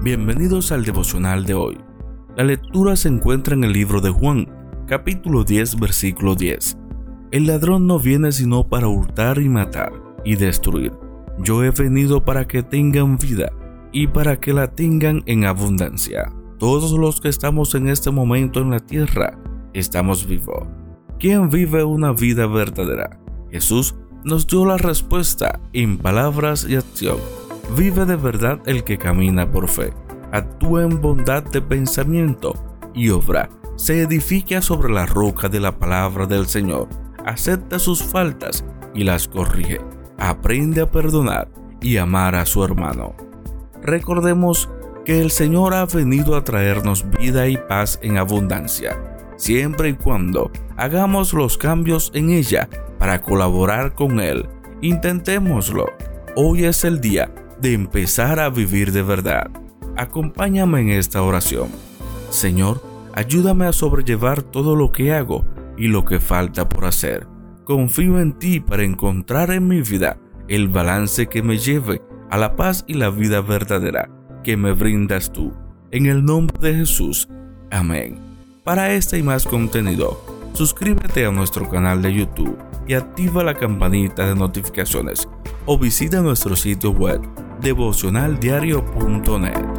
Bienvenidos al devocional de hoy. La lectura se encuentra en el libro de Juan, capítulo 10, versículo 10. El ladrón no viene sino para hurtar y matar y destruir. Yo he venido para que tengan vida y para que la tengan en abundancia. Todos los que estamos en este momento en la tierra estamos vivos. ¿Quién vive una vida verdadera? Jesús nos dio la respuesta en palabras y acción Vive de verdad el que camina por fe. Actúa en bondad de pensamiento y obra. Se edifica sobre la roca de la palabra del Señor. Acepta sus faltas y las corrige. Aprende a perdonar y amar a su hermano. Recordemos que el Señor ha venido a traernos vida y paz en abundancia, siempre y cuando hagamos los cambios en ella para colaborar con Él. Intentémoslo. Hoy es el día de empezar a vivir de verdad. Acompáñame en esta oración. Señor, ayúdame a sobrellevar todo lo que hago y lo que falta por hacer. Confío en ti para encontrar en mi vida el balance que me lleve a la paz y la vida verdadera que me brindas tú. En el nombre de Jesús. Amén. Para este y más contenido, suscríbete a nuestro canal de YouTube y activa la campanita de notificaciones o visita nuestro sitio web devocionaldiario.net.